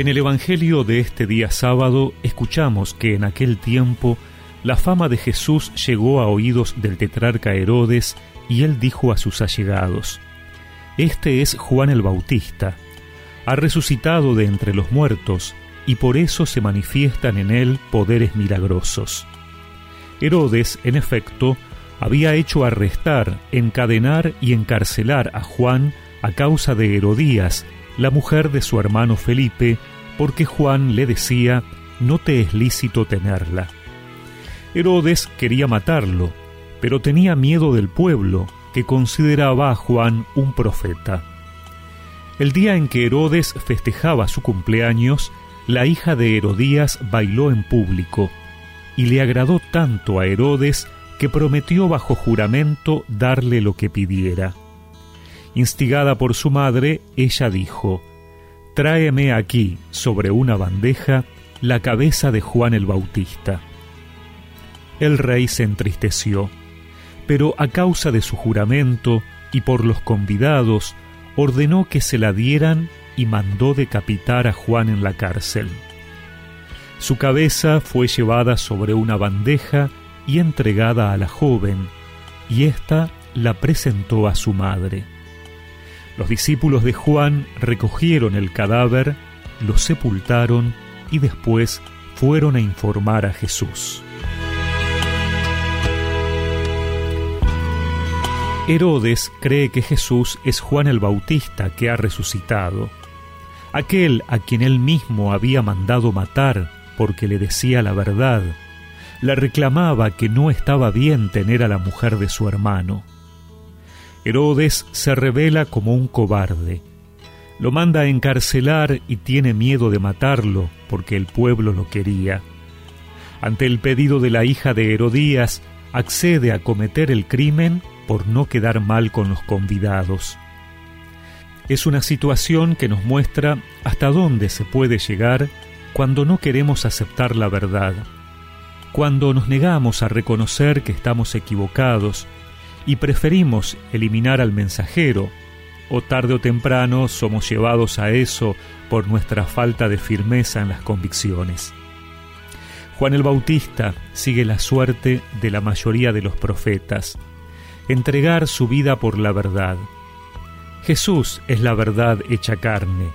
En el Evangelio de este día sábado escuchamos que en aquel tiempo la fama de Jesús llegó a oídos del tetrarca Herodes y él dijo a sus allegados, Este es Juan el Bautista, ha resucitado de entre los muertos y por eso se manifiestan en él poderes milagrosos. Herodes, en efecto, había hecho arrestar, encadenar y encarcelar a Juan a causa de Herodías, la mujer de su hermano Felipe, porque Juan le decía, no te es lícito tenerla. Herodes quería matarlo, pero tenía miedo del pueblo, que consideraba a Juan un profeta. El día en que Herodes festejaba su cumpleaños, la hija de Herodías bailó en público, y le agradó tanto a Herodes que prometió bajo juramento darle lo que pidiera. Instigada por su madre, ella dijo, Tráeme aquí, sobre una bandeja, la cabeza de Juan el Bautista. El rey se entristeció, pero a causa de su juramento y por los convidados, ordenó que se la dieran y mandó decapitar a Juan en la cárcel. Su cabeza fue llevada sobre una bandeja y entregada a la joven, y ésta la presentó a su madre. Los discípulos de Juan recogieron el cadáver, lo sepultaron y después fueron a informar a Jesús. Herodes cree que Jesús es Juan el Bautista que ha resucitado, aquel a quien él mismo había mandado matar porque le decía la verdad, le reclamaba que no estaba bien tener a la mujer de su hermano. Herodes se revela como un cobarde. Lo manda a encarcelar y tiene miedo de matarlo porque el pueblo lo quería. Ante el pedido de la hija de Herodías, accede a cometer el crimen por no quedar mal con los convidados. Es una situación que nos muestra hasta dónde se puede llegar cuando no queremos aceptar la verdad, cuando nos negamos a reconocer que estamos equivocados y preferimos eliminar al mensajero, o tarde o temprano somos llevados a eso por nuestra falta de firmeza en las convicciones. Juan el Bautista sigue la suerte de la mayoría de los profetas, entregar su vida por la verdad. Jesús es la verdad hecha carne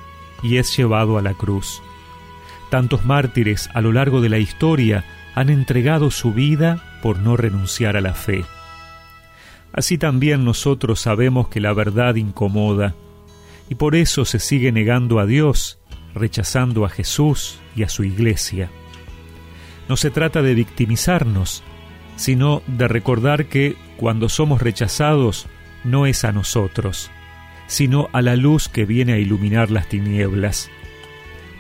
y es llevado a la cruz. Tantos mártires a lo largo de la historia han entregado su vida por no renunciar a la fe. Así también nosotros sabemos que la verdad incomoda, y por eso se sigue negando a Dios, rechazando a Jesús y a su iglesia. No se trata de victimizarnos, sino de recordar que cuando somos rechazados no es a nosotros, sino a la luz que viene a iluminar las tinieblas.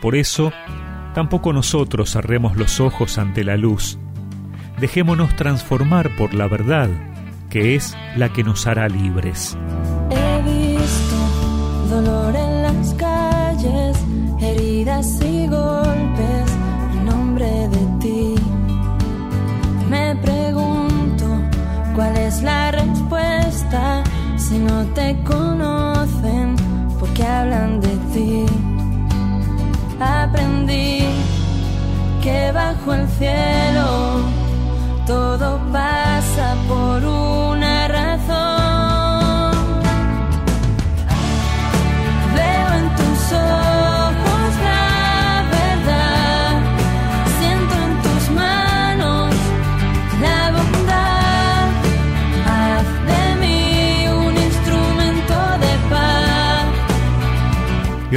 Por eso, tampoco nosotros cerremos los ojos ante la luz. Dejémonos transformar por la verdad, que es la que nos hará libres. He visto dolor en las calles, heridas y golpes en nombre de ti. Me pregunto cuál es la respuesta si no te conocen, porque hablan de ti. Aprendí que bajo el cielo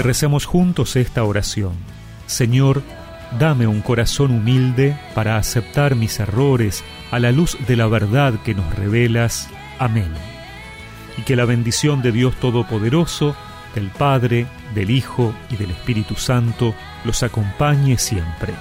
Recemos juntos esta oración. Señor, Dame un corazón humilde para aceptar mis errores a la luz de la verdad que nos revelas. Amén. Y que la bendición de Dios Todopoderoso, del Padre, del Hijo y del Espíritu Santo los acompañe siempre.